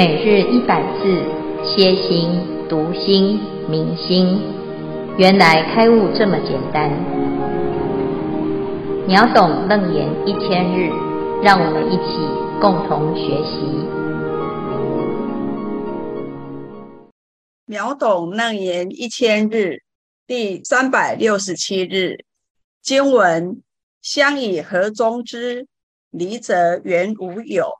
每日一百字，歇心、读心、明心，原来开悟这么简单。秒懂楞严一千日，让我们一起共同学习。秒懂楞严一千日，第三百六十七日经文：相以何中之？离则圆无有，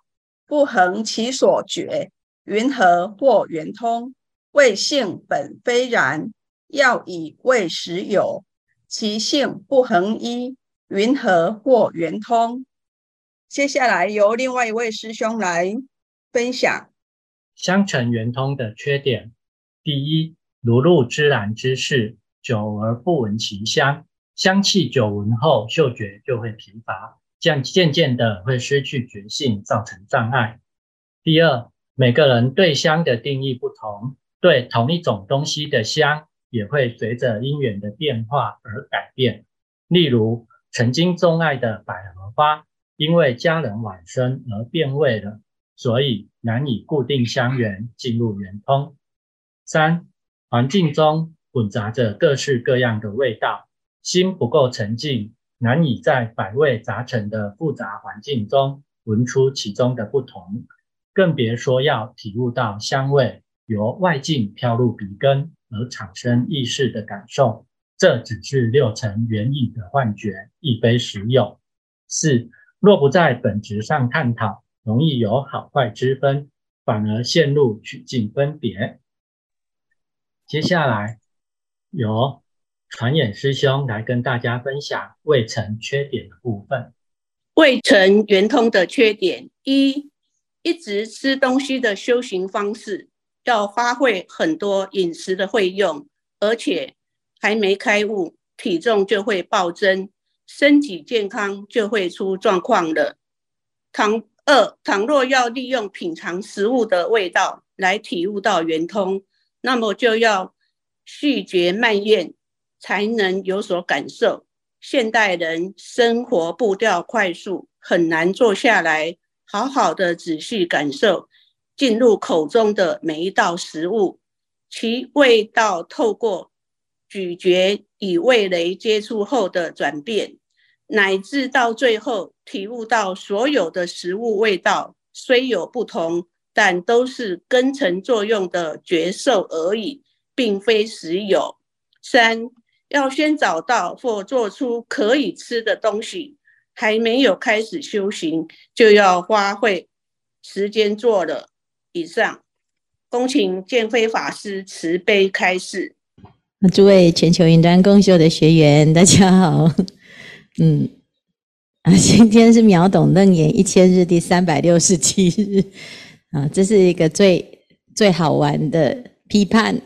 不恒其所觉，云何或圆通？谓性本非然，要以为实有，其性不恒一，云何或圆通？接下来由另外一位师兄来分享相成圆通的缺点。第一，如入芝兰之室，久而不闻其香，香气久闻后，嗅觉就会疲乏。这样渐渐的会失去觉性，造成障碍。第二，每个人对香的定义不同，对同一种东西的香也会随着因缘的变化而改变。例如，曾经钟爱的百合花，因为家人晚生而变味了，所以难以固定香源，进入圆通。三，环境中混杂着各式各样的味道，心不够沉静。难以在百味杂陈的复杂环境中闻出其中的不同，更别说要体悟到香味由外境飘入鼻根而产生意识的感受。这只是六尘缘影的幻觉，亦非实有。四，若不在本质上探讨，容易有好坏之分，反而陷入取境分别。接下来有。传演师兄来跟大家分享未成缺点的部分。未成圆通的缺点一，一直吃东西的修行方式，要花费很多饮食的费用，而且还没开悟，体重就会暴增，身体健康就会出状况了。倘二，倘若要利用品尝食物的味道来体悟到圆通，那么就要细嚼慢咽。才能有所感受。现代人生活步调快速，很难坐下来好好的仔细感受进入口中的每一道食物，其味道透过咀嚼与味蕾接触后的转变，乃至到最后体悟到所有的食物味道虽有不同，但都是根尘作用的觉受而已，并非实有。三。要先找到或做出可以吃的东西，还没有开始修行，就要花费时间做了。以上，恭请见辉法师慈悲开示。诸位全球云端共修的学员，大家好。嗯，啊，今天是秒懂楞严一千日第三百六十七日啊，这是一个最最好玩的批判。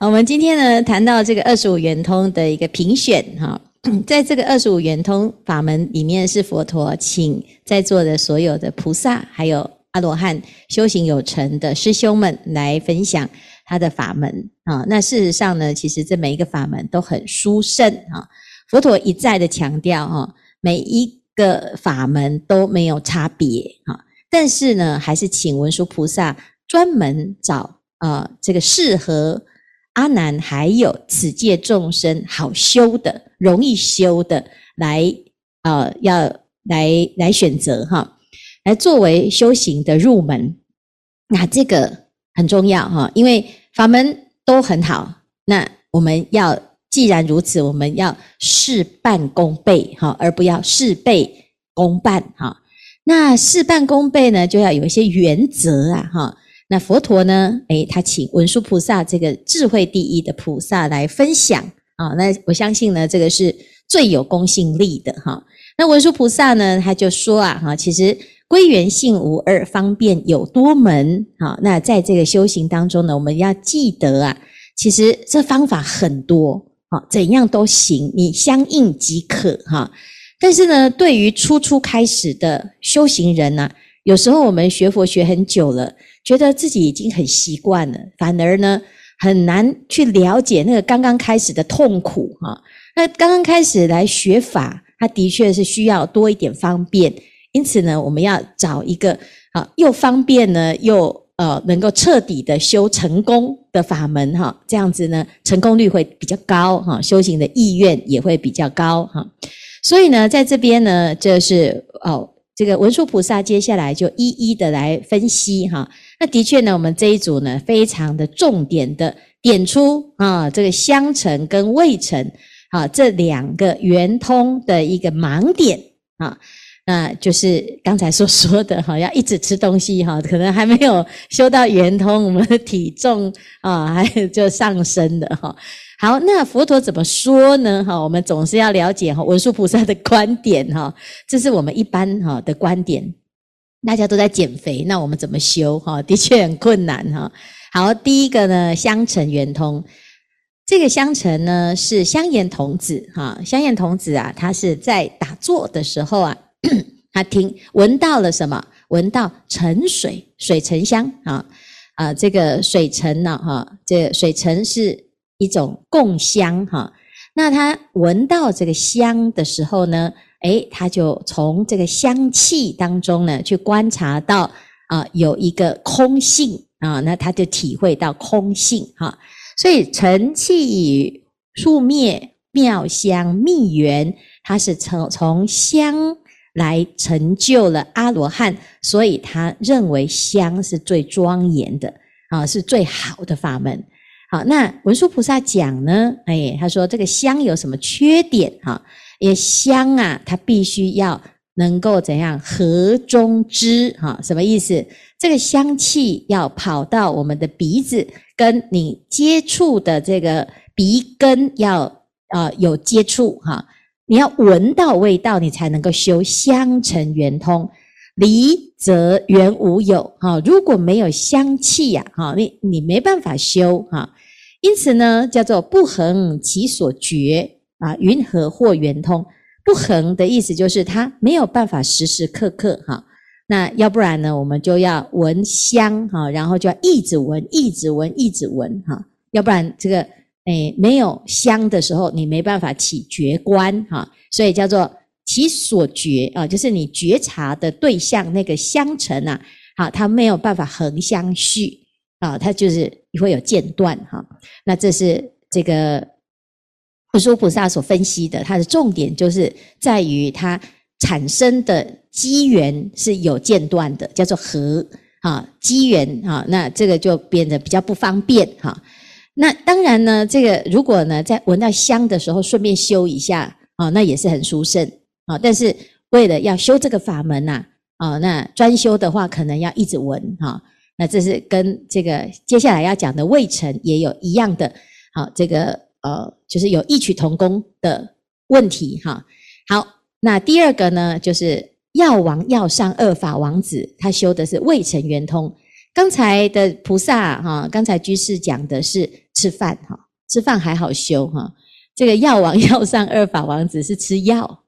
我们今天呢，谈到这个二十五圆通的一个评选哈，在这个二十五圆通法门里面，是佛陀请在座的所有的菩萨，还有阿罗汉修行有成的师兄们来分享他的法门啊。那事实上呢，其实这每一个法门都很殊胜啊。佛陀一再的强调哈，每一个法门都没有差别哈，但是呢，还是请文殊菩萨专门找啊这个适合。阿难还有此界众生好修的、容易修的，来呃要来来选择哈，来作为修行的入门。那这个很重要哈，因为法门都很好。那我们要既然如此，我们要事半功倍哈，而不要事倍功半哈。那事半功倍呢，就要有一些原则啊哈。那佛陀呢？诶，他请文殊菩萨这个智慧第一的菩萨来分享啊。那我相信呢，这个是最有公信力的哈。那文殊菩萨呢，他就说啊，哈，其实归元性无二，方便有多门。好，那在这个修行当中呢，我们要记得啊，其实这方法很多，好，怎样都行，你相应即可哈。但是呢，对于初初开始的修行人呢，有时候我们学佛学很久了。觉得自己已经很习惯了，反而呢很难去了解那个刚刚开始的痛苦哈。那刚刚开始来学法，它的确是需要多一点方便，因此呢，我们要找一个啊，又方便呢，又呃能够彻底的修成功的法门哈，这样子呢，成功率会比较高哈，修行的意愿也会比较高哈。所以呢，在这边呢，就是哦，这个文殊菩萨接下来就一一的来分析哈。那的确呢，我们这一组呢，非常的重点的点出啊，这个相成跟未成啊这两个圆通的一个盲点啊。那就是刚才所说的哈，要一直吃东西哈，可能还没有修到圆通，我们的体重啊，还就上升的哈。好，那佛陀怎么说呢？哈，我们总是要了解哈文殊菩萨的观点哈，这是我们一般哈的观点。大家都在减肥，那我们怎么修哈？的确很困难哈。好，第一个呢，相成圆通，这个相成呢是香严童子哈，香严童子啊，他是在打坐的时候啊。他听闻到了什么？闻到沉水，水沉香啊啊！这个水沉呢，哈，这水沉是一种供香哈。那他闻到这个香的时候呢，诶，他就从这个香气当中呢，去观察到啊，有一个空性啊，那他就体会到空性哈。所以沉气触灭妙香密缘，它是从从香。来成就了阿罗汉，所以他认为香是最庄严的啊，是最好的法门。好，那文殊菩萨讲呢，哎，他说这个香有什么缺点？哈，因为香啊，它必须要能够怎样合中支？哈，什么意思？这个香气要跑到我们的鼻子，跟你接触的这个鼻根要啊、有接触哈。你要闻到味道，你才能够修香成圆通，离则圆无有。哈，如果没有香气呀，哈，你你没办法修哈。因此呢，叫做不恒其所觉啊，云何或圆通？不恒的意思就是它没有办法时时刻刻哈。那要不然呢，我们就要闻香哈，然后就要一直闻，一直闻，一直闻哈。要不然这个。哎，没有香的时候，你没办法起觉观哈，所以叫做其所觉啊，就是你觉察的对象那个相成啊，好，它没有办法恒相续啊，它就是会有间断哈。那这是这个文殊菩萨所分析的，它的重点就是在于它产生的机缘是有间断的，叫做合啊机缘啊，那这个就变得比较不方便哈。那当然呢，这个如果呢，在闻到香的时候顺便修一下啊，那也是很殊胜啊。但是为了要修这个法门呐，啊，那专修的话，可能要一直闻哈。那这是跟这个接下来要讲的未成也有一样的，好，这个呃，就是有异曲同工的问题哈。好，那第二个呢，就是药王药上二法王子，他修的是未成圆通。刚才的菩萨哈，刚才居士讲的是吃饭哈，吃饭还好修哈。这个药王药上二法王子是吃药，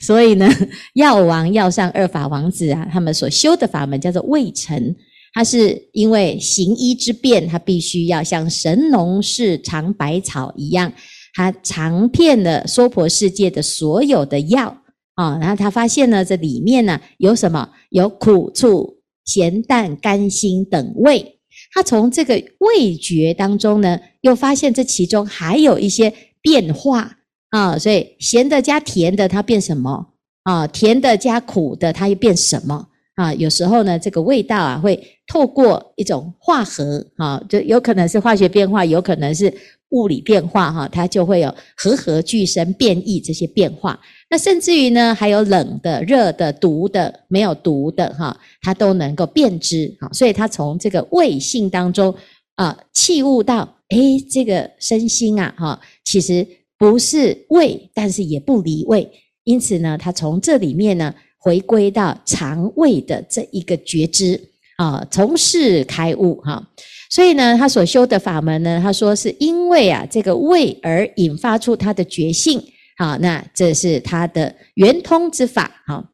所以呢，药王药上二法王子啊，他们所修的法门叫做未成，他是因为行医之便，他必须要像神农氏尝百草一样，他尝遍了娑婆世界的所有的药啊，然后他发现呢，这里面呢有什么？有苦处。咸淡甘辛等味，他从这个味觉当中呢，又发现这其中还有一些变化。啊，所以咸的加甜的，它变什么？啊？甜的加苦的，它又变什么？啊？有时候呢，这个味道啊，会透过一种化合啊，就有可能是化学变化，有可能是。物理变化哈，它就会有和合俱生变异这些变化。那甚至于呢，还有冷的、热的、毒的、没有毒的哈，它都能够辨知哈。所以它从这个味性当中啊，契悟到，诶，这个身心啊哈，其实不是味，但是也不离味。因此呢，它从这里面呢，回归到肠胃的这一个觉知啊，从事开悟哈。所以呢，他所修的法门呢，他说是因为啊这个胃而引发出他的觉性，好，那这是他的圆通之法，好。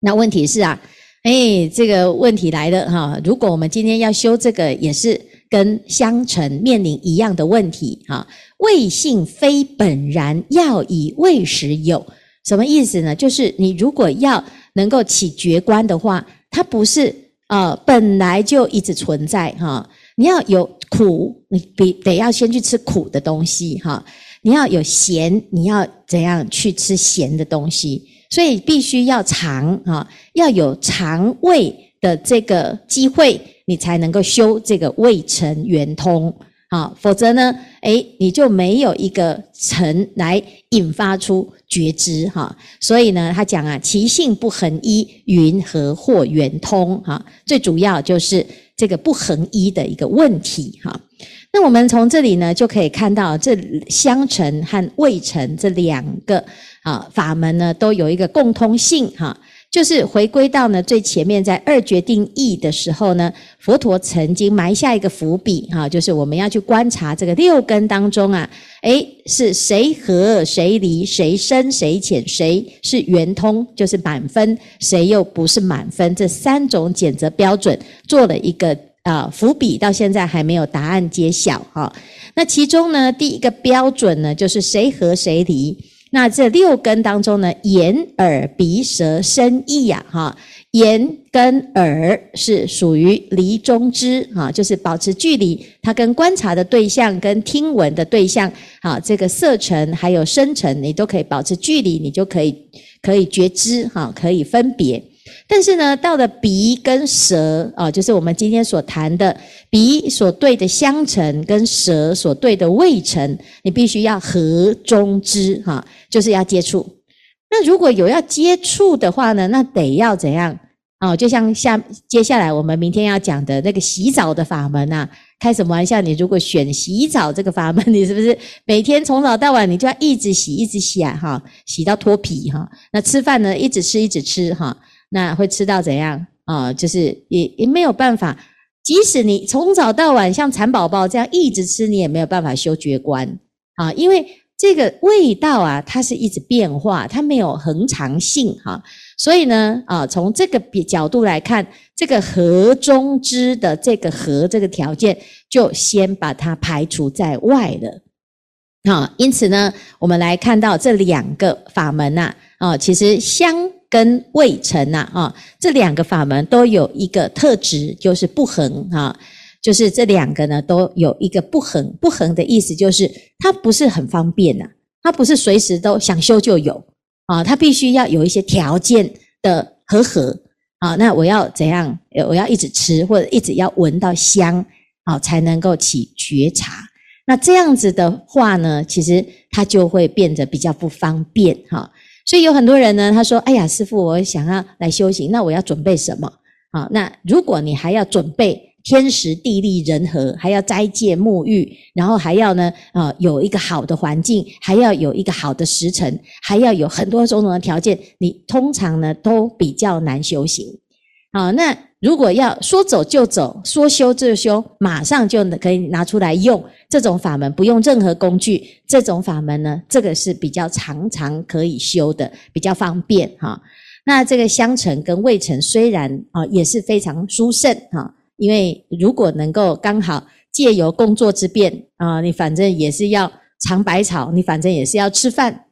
那问题是啊，哎，这个问题来了哈，如果我们今天要修这个，也是跟相成面临一样的问题哈。味性非本然，要以味实有，什么意思呢？就是你如果要能够起觉观的话。它不是呃本来就一直存在哈。你要有苦，你必得要先去吃苦的东西哈。你要有咸，你要怎样去吃咸的东西？所以必须要尝哈，要有尝味的这个机会，你才能够修这个味尘圆通。啊，否则呢，诶，你就没有一个尘来引发出觉知哈。所以呢，他讲啊，其性不恒一，云何或圆通？哈，最主要就是这个不恒一的一个问题哈。那我们从这里呢，就可以看到这相尘和未尘这两个啊法门呢，都有一个共通性哈。就是回归到呢最前面，在二决定义的时候呢，佛陀曾经埋下一个伏笔哈，就是我们要去观察这个六根当中啊，诶，是谁和谁离，谁深谁浅，谁是圆通，就是满分，谁又不是满分，这三种检择标准做了一个啊伏笔，到现在还没有答案揭晓哈。那其中呢，第一个标准呢，就是谁和谁离。那这六根当中呢，眼、耳、鼻、舌、身、意呀，哈，眼跟耳是属于离中支，哈，就是保持距离，它跟观察的对象、跟听闻的对象，好，这个色尘还有声尘，你都可以保持距离，你就可以可以觉知，哈，可以分别。但是呢，到了鼻跟舌啊，就是我们今天所谈的鼻所对的香尘，跟舌所对的味尘，你必须要合中支哈，就是要接触。那如果有要接触的话呢，那得要怎样啊？就像下接下来我们明天要讲的那个洗澡的法门呐，开什么玩笑？你如果选洗澡这个法门，你是不是每天从早到晚你就要一直洗，一直洗啊？哈，洗到脱皮哈。那吃饭呢，一直吃，一直吃哈。那会吃到怎样啊？就是也也没有办法，即使你从早到晚像蚕宝宝这样一直吃，你也没有办法修觉观啊，因为这个味道啊，它是一直变化，它没有恒常性哈。所以呢，啊，从这个角度来看，这个合中支的这个合这个条件，就先把它排除在外了。啊，因此呢，我们来看到这两个法门呐，啊，其实香。跟味尘呐，啊，这两个法门都有一个特质，就是不横啊，就是这两个呢都有一个不横。不横的意思就是它不是很方便呐，它不是随时都想修就有啊，它必须要有一些条件的和合啊。那我要怎样？我要一直吃或者一直要闻到香啊，才能够起觉察。那这样子的话呢，其实它就会变得比较不方便哈。所以有很多人呢，他说：“哎呀，师傅，我想要来修行，那我要准备什么？啊，那如果你还要准备天时地利人和，还要斋戒沐浴，然后还要呢，啊，有一个好的环境，还要有一个好的时辰，还要有很多种种的条件，你通常呢都比较难修行。好，那。”如果要说走就走，说修就修，马上就可以拿出来用这种法门，不用任何工具，这种法门呢，这个是比较常常可以修的，比较方便哈。那这个香尘跟味尘虽然啊也是非常殊胜哈，因为如果能够刚好借由工作之便啊，你反正也是要尝百草，你反正也是要吃饭，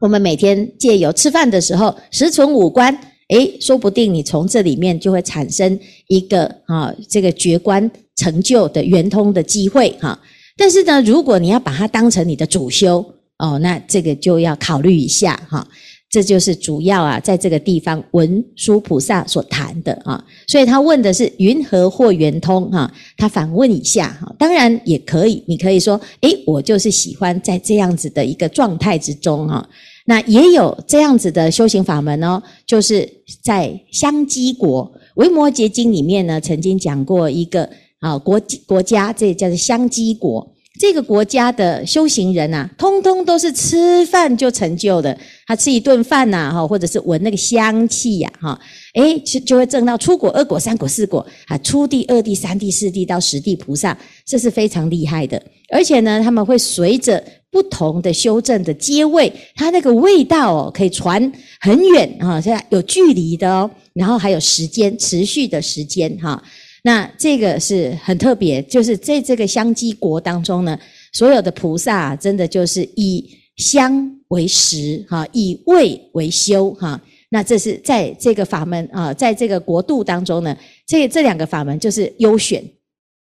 我们每天借由吃饭的时候，食存五官。诶，说不定你从这里面就会产生一个啊，这个觉观成就的圆通的机会哈。但是呢，如果你要把它当成你的主修哦，那这个就要考虑一下哈。这就是主要啊，在这个地方文殊菩萨所谈的啊。所以他问的是云何获圆通哈？他反问一下哈。当然也可以，你可以说，诶，我就是喜欢在这样子的一个状态之中哈。那也有这样子的修行法门哦，就是在香积国《维摩诘经》里面呢，曾经讲过一个啊国国家，这叫做香积国。这个国家的修行人啊，通通都是吃饭就成就的。他吃一顿饭呐，哈，或者是闻那个香气呀，哈，诶，就就会证到出果、二果、三果、四果啊，初地、二地、三地、四地到十地菩萨，这是非常厉害的。而且呢，他们会随着。不同的修正的阶位，它那个味道哦，可以传很远啊，现在有距离的哦，然后还有时间持续的时间哈。那这个是很特别，就是在这个香积国当中呢，所有的菩萨真的就是以香为食哈，以味为修哈。那这是在这个法门啊，在这个国度当中呢，这这两个法门就是优选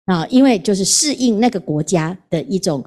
啊，因为就是适应那个国家的一种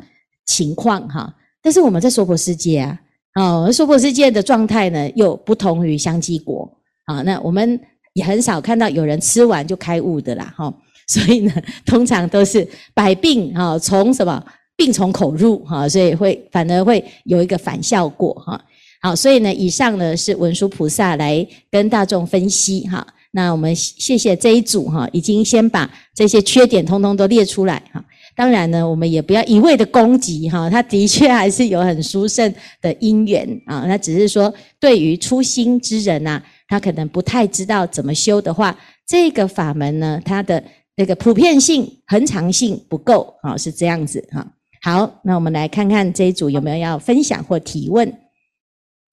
情况哈。但是我们在娑婆世界啊，啊，娑婆世界的状态呢，又不同于香积国啊。那我们也很少看到有人吃完就开悟的啦，哈。所以呢，通常都是百病哈，从什么病从口入哈，所以会反而会有一个反效果哈。好，所以呢，以上呢是文殊菩萨来跟大众分析哈。那我们谢谢这一组哈，已经先把这些缺点通通都列出来哈。当然呢，我们也不要一味的攻击哈，他的确还是有很殊胜的因缘啊。那只是说，对于初心之人呐，他可能不太知道怎么修的话，这个法门呢，它的那个普遍性、恒常性不够啊，是这样子哈。好，那我们来看看这一组有没有要分享或提问。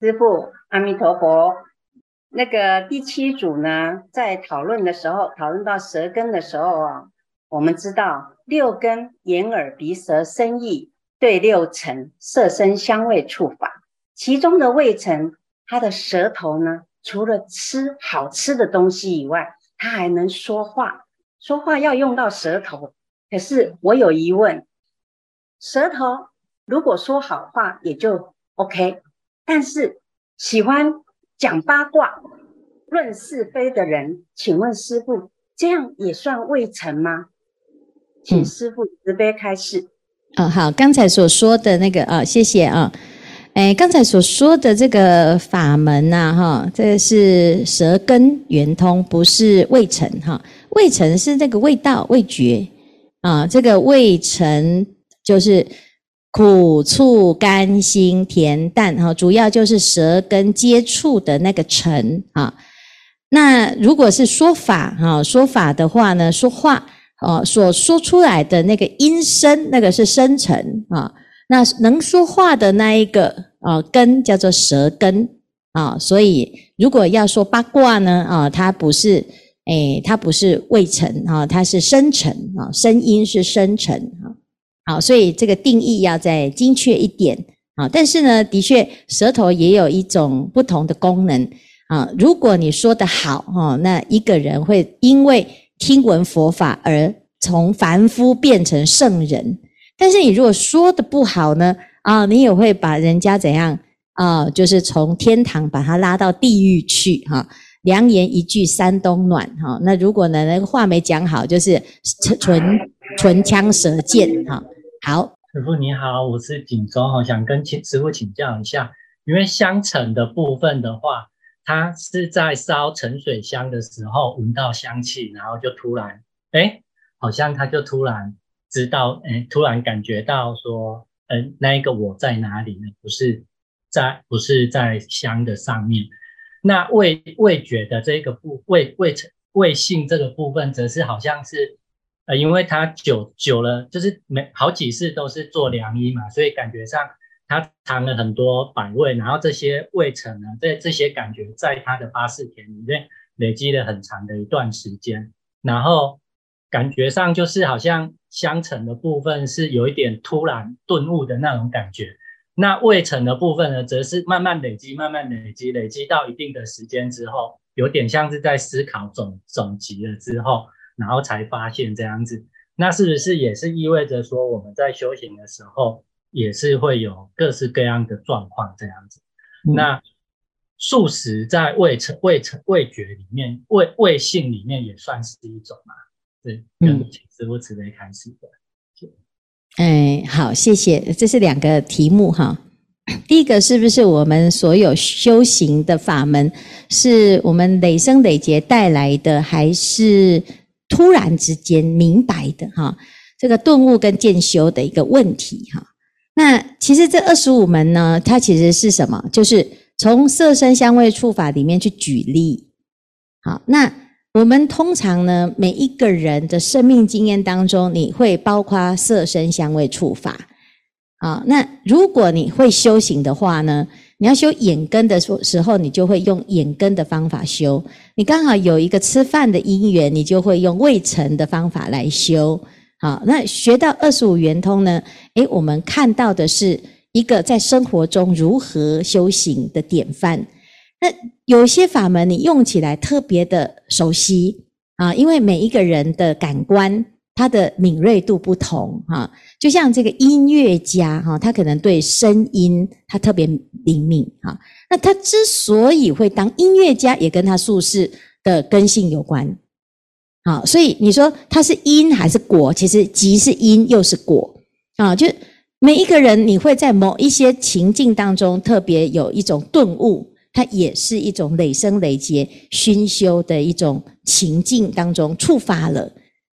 师父，阿弥陀佛。那个第七组呢，在讨论的时候，讨论到舌根的时候啊，我们知道六根眼耳鼻舌身意对六尘色声香味触法，其中的味尘，它的舌头呢，除了吃好吃的东西以外，他还能说话，说话要用到舌头。可是我有疑问，舌头如果说好话也就 OK。但是喜欢讲八卦、论是非的人，请问师傅，这样也算未成吗？请师傅慈悲开示。嗯、哦，好，刚才所说的那个啊、哦，谢谢啊。哎，刚才所说的这个法门呐，哈，这个是舌根圆通，不是味尘哈。味尘是这个味道、味觉啊，这个味尘就是。苦、醋、甘、辛、甜、淡，哈，主要就是舌根接触的那个尘啊。那如果是说法，哈，说法的话呢，说话，哦，所说出来的那个音声，那个是声尘啊。那能说话的那一个啊根叫做舌根啊。所以如果要说八卦呢，啊，它不是，诶，它不是未成啊，它是生成啊，声音是生成啊。好，所以这个定义要再精确一点啊。但是呢，的确，舌头也有一种不同的功能啊。如果你说得好哈，那一个人会因为听闻佛法而从凡夫变成圣人。但是你如果说得不好呢，啊，你也会把人家怎样啊？就是从天堂把他拉到地狱去哈。良言一句三冬暖哈。那如果呢，那个话没讲好，就是唇唇枪舌剑哈。好，师傅你好，我是锦州哈，想跟请师傅请教一下，因为香尘的部分的话，它是在烧沉水香的时候闻到香气，然后就突然，哎，好像他就突然知道，哎，突然感觉到说，嗯，那一个我在哪里呢？不是在，不是在香的上面。那味味觉的这个部味味味性这个部分，则是好像是。呃，因为他久久了，就是每好几次都是做良医嘛，所以感觉上他尝了很多百味，然后这些味层呢，这这些感觉在他的八四田里面累积了很长的一段时间，然后感觉上就是好像香尘的部分是有一点突然顿悟的那种感觉，那未成的部分呢，则是慢慢累积，慢慢累积，累积到一定的时间之后，有点像是在思考总总集了之后。然后才发现这样子，那是不是也是意味着说我们在修行的时候也是会有各式各样的状况这样子？嗯、那素食在味成味成味觉里面味味性里面也算是一种嘛？对，嗯，请师父慈悲开始的。哎，好，谢谢。这是两个题目哈。第一个是不是我们所有修行的法门是我们累生累劫带来的，还是？突然之间明白的哈，这个顿悟跟渐修的一个问题哈。那其实这二十五门呢，它其实是什么？就是从色身香味触法里面去举例。好，那我们通常呢，每一个人的生命经验当中，你会包括色声香味触法。啊，那如果你会修行的话呢？你要修眼根的时时候，你就会用眼根的方法修；你刚好有一个吃饭的因缘，你就会用味尘的方法来修。好，那学到二十五圆通呢？诶，我们看到的是一个在生活中如何修行的典范。那有些法门你用起来特别的熟悉啊，因为每一个人的感官他的敏锐度不同哈，就像这个音乐家哈，他可能对声音他特别灵敏哈。那他之所以会当音乐家，也跟他宿世的根性有关。啊，所以你说他是因还是果？其实即是因又是果啊。就每一个人，你会在某一些情境当中特别有一种顿悟，它也是一种累生累劫熏修的一种情境当中触发了。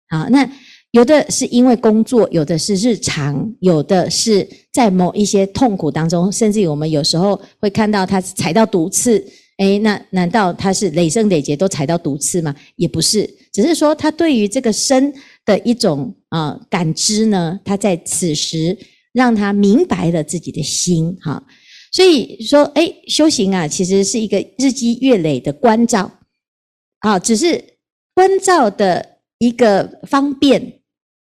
啊，那有的是因为工作，有的是日常，有的是在某一些痛苦当中，甚至于我们有时候会看到他踩到毒刺。诶，那难道他是累生累劫都踩到毒刺吗？也不是，只是说他对于这个身的一种啊、感知呢，他在此时让他明白了自己的心哈。所以说，诶，修行啊，其实是一个日积月累的关照啊，只是关照的一个方便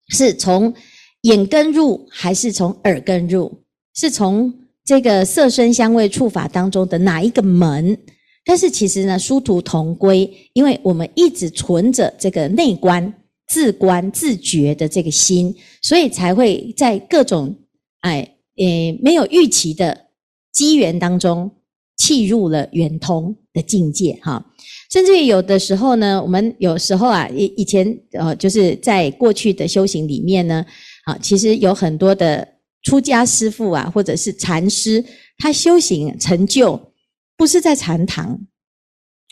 是从眼根入，还是从耳根入？是从这个色声香味触法当中的哪一个门？但是其实呢，殊途同归，因为我们一直存着这个内观、自观、自觉的这个心，所以才会在各种哎诶没有预期的机缘当中，契入了圆通的境界哈。甚至于有的时候呢，我们有时候啊，以以前呃，就是在过去的修行里面呢，啊，其实有很多的出家师父啊，或者是禅师，他修行成就。不是在禅堂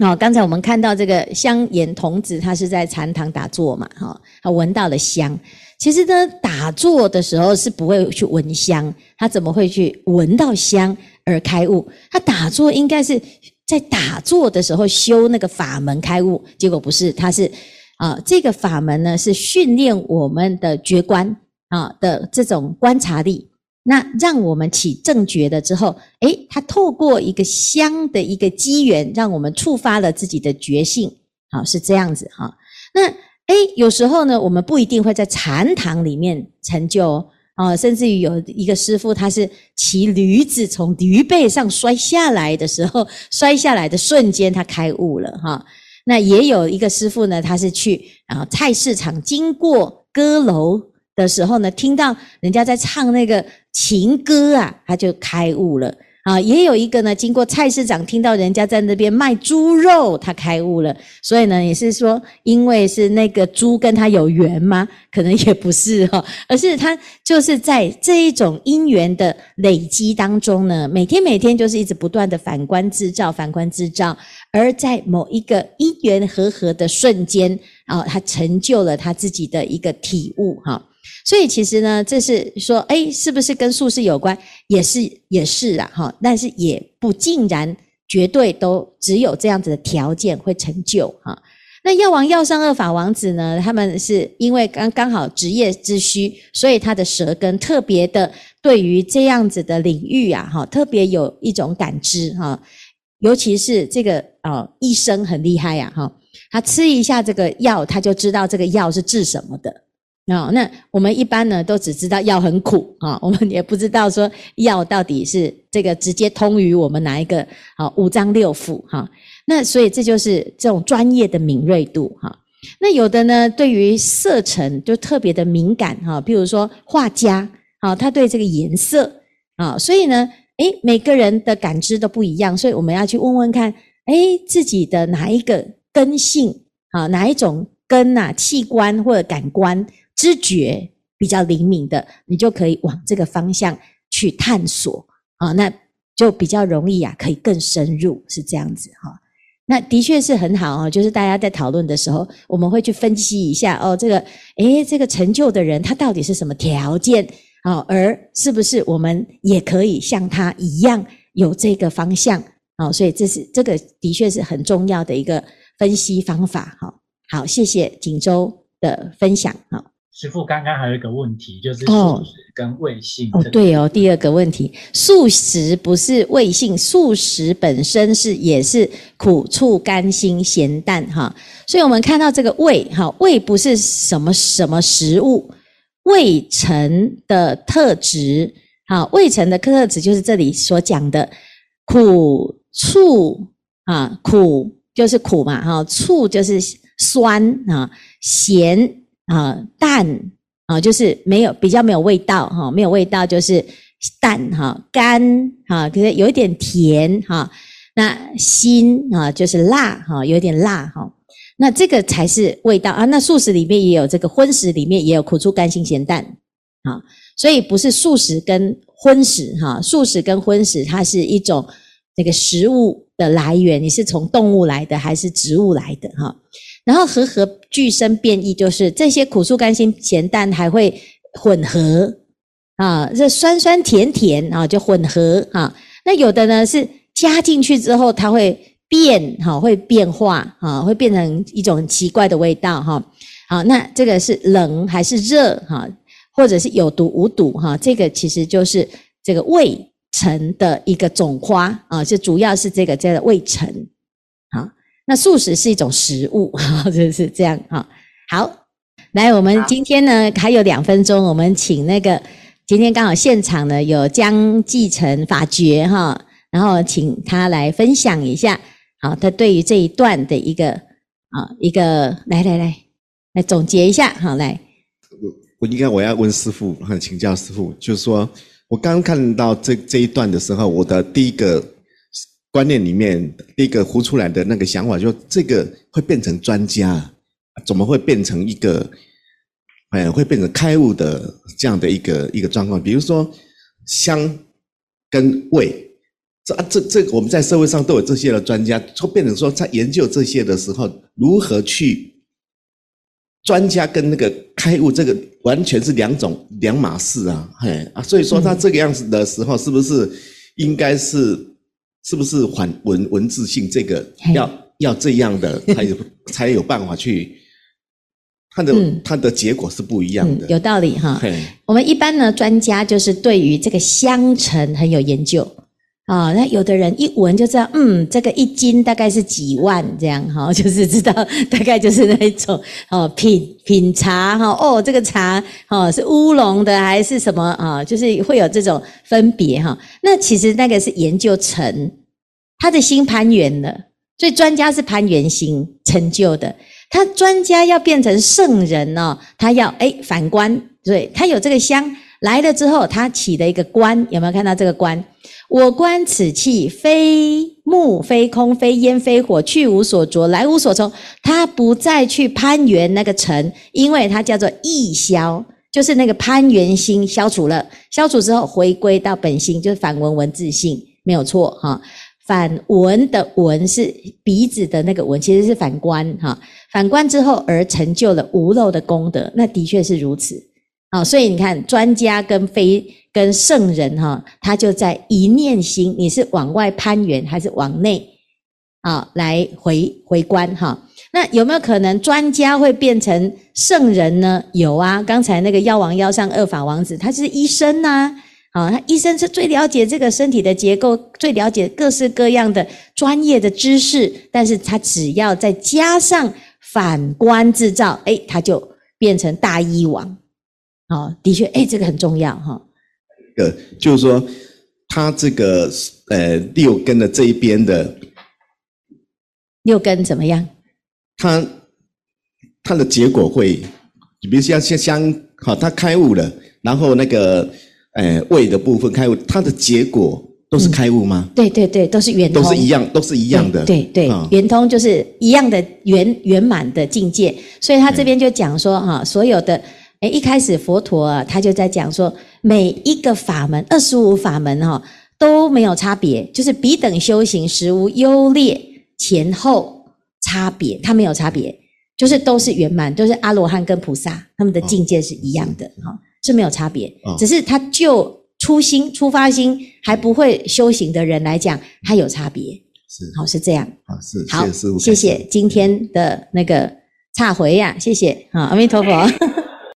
哦，刚才我们看到这个香严童子，他是在禅堂打坐嘛，哈，他闻到了香。其实呢，打坐的时候是不会去闻香，他怎么会去闻到香而开悟？他打坐应该是在打坐的时候修那个法门开悟，结果不是，他是啊，这个法门呢是训练我们的觉观啊的这种观察力。那让我们起正觉了之后，诶，他透过一个香的一个机缘，让我们触发了自己的觉性，好，是这样子哈。那诶，有时候呢，我们不一定会在禅堂里面成就啊，甚至于有一个师傅，他是骑驴子从驴背上摔下来的时候，摔下来的瞬间，他开悟了哈。那也有一个师傅呢，他是去啊菜市场经过歌楼的时候呢，听到人家在唱那个。情歌啊，他就开悟了啊！也有一个呢，经过菜市场听到人家在那边卖猪肉，他开悟了。所以呢，也是说，因为是那个猪跟他有缘吗？可能也不是哈，而是他就是在这一种因缘的累积当中呢，每天每天就是一直不断的反观自照，反观自照，而在某一个因缘和合的瞬间啊，他成就了他自己的一个体悟哈。所以其实呢，这是说，诶，是不是跟术士有关？也是，也是啊，哈。但是也不尽然，绝对都只有这样子的条件会成就哈。那药王、药上二法王子呢？他们是因为刚刚好职业之需，所以他的舌根特别的对于这样子的领域啊，哈，特别有一种感知哈。尤其是这个啊，医生很厉害呀，哈，他吃一下这个药，他就知道这个药是治什么的。啊，那我们一般呢都只知道药很苦啊，我们也不知道说药到底是这个直接通于我们哪一个啊五脏六腑哈。那所以这就是这种专业的敏锐度哈。那有的呢对于色沉就特别的敏感哈，比如说画家啊，他对这个颜色啊，所以呢，诶，每个人的感知都不一样，所以我们要去问问看，诶，自己的哪一个根性啊，哪一种根呐，器官或者感官。知觉比较灵敏的，你就可以往这个方向去探索啊，那就比较容易啊，可以更深入，是这样子哈。那的确是很好啊，就是大家在讨论的时候，我们会去分析一下哦，这个诶，这个成就的人他到底是什么条件啊？而是不是我们也可以像他一样有这个方向啊？所以这是这个的确是很重要的一个分析方法哈。好，谢谢锦州的分享哈。师傅，刚刚还有一个问题，就是素食跟味性。哦，对哦，第二个问题，素食不是味性，素食本身是也是苦醋甘辛咸淡哈。所以我们看到这个味哈，味不是什么什么食物，味尘的特质哈，味尘的特质就是这里所讲的苦醋啊，苦就是苦嘛，哈，醋就是酸啊，咸啊，淡啊，就是没有比较没有味道哈，没有味道就是淡哈，甘哈，可是有一点甜哈，那辛啊就是辣哈，有点辣哈，那这个才是味道啊。那素食里面也有这个荤食里面也有苦醋甘辛咸淡啊，所以不是素食跟荤食哈，素食跟荤食它是一种。这个食物的来源，你是从动物来的还是植物来的哈？然后和合俱生变异，就是这些苦素甘辛咸淡还会混合啊，这酸酸甜甜啊就混合啊。那有的呢是加进去之后，它会变哈，会变化啊，会变成一种很奇怪的味道哈。好，那这个是冷还是热哈？或者是有毒无毒哈？这个其实就是这个味。成的一个种花啊，是主要是这个叫做味成。那素食是一种食物，就是这样哈。好，来，我们今天呢还有两分钟，我们请那个今天刚好现场呢有江继承法觉哈，然后请他来分享一下，好，他对于这一段的一个啊一个来来来来总结一下，好来。我我应该我要问师父，很请教师傅，就是说。我刚刚看到这这一段的时候，我的第一个观念里面，第一个浮出来的那个想法，就这个会变成专家，怎么会变成一个，哎，会变成开悟的这样的一个一个状况？比如说香跟味，这啊这这，我们在社会上都有这些的专家，说变成说在研究这些的时候，如何去？专家跟那个开悟，这个完全是两种两码事啊，嘿啊，所以说他这个样子的时候，是不是应该是是不是反文文字性？这个要要这样的 才有才有办法去，它的它的结果是不一样的，有道理哈。我们一般呢，专家就是对于这个香尘很有研究。啊、那有的人一闻就知道，嗯，这个一斤大概是几万这样哈、哦，就是知道 大概就是那一种哦，品品茶哈，哦，这个茶哦是乌龙的还是什么啊、哦？就是会有这种分别哈、哦。那其实那个是研究成，他的心攀缘了，所以专家是攀缘心成就的。他专家要变成圣人哦，他要哎反观，对，他有这个香来了之后，他起了一个观，有没有看到这个观？我观此气，非木，非空，非烟，非火，去无所着，来无所从。他不再去攀缘那个尘，因为它叫做意消，就是那个攀缘心消除了。消除之后，回归到本心，就是反闻文字性，没有错哈。反闻的闻是鼻子的那个闻，其实是反观哈。反观之后而成就了无漏的功德，那的确是如此。啊，所以你看，专家跟非跟圣人哈，他就在一念心，你是往外攀缘还是往内啊？来回回观哈。那有没有可能专家会变成圣人呢？有啊，刚才那个药王腰上二法王子，他是医生呐，啊，他医生是最了解这个身体的结构，最了解各式各样的专业的知识，但是他只要再加上反观自照，哎，他就变成大医王。哦，的确，哎，这个很重要哈。呃，就是说，他这个呃六根的这一边的六根怎么样？他他的结果会，比如像像香，好，他开悟了，然后那个呃胃的部分开悟，他的结果都是开悟吗？嗯、对对对，都是圆通，都是一样，都是一样的。对对，圆通就是一样的圆圆满的境界。所以他这边就讲说哈、嗯，所有的。诶，一开始佛陀啊，他就在讲说，每一个法门，二十五法门哈，都没有差别，就是彼等修行实无优劣，前后差别，它没有差别，就是都是圆满，都是阿罗汉跟菩萨，他们的境界是一样的哈、哦，是没有差别，只是他就初心、出发心还不会修行的人来讲，他有差别，是。好是这样，好是，好，谢谢今天的那个忏悔呀，谢谢，好，阿弥陀佛。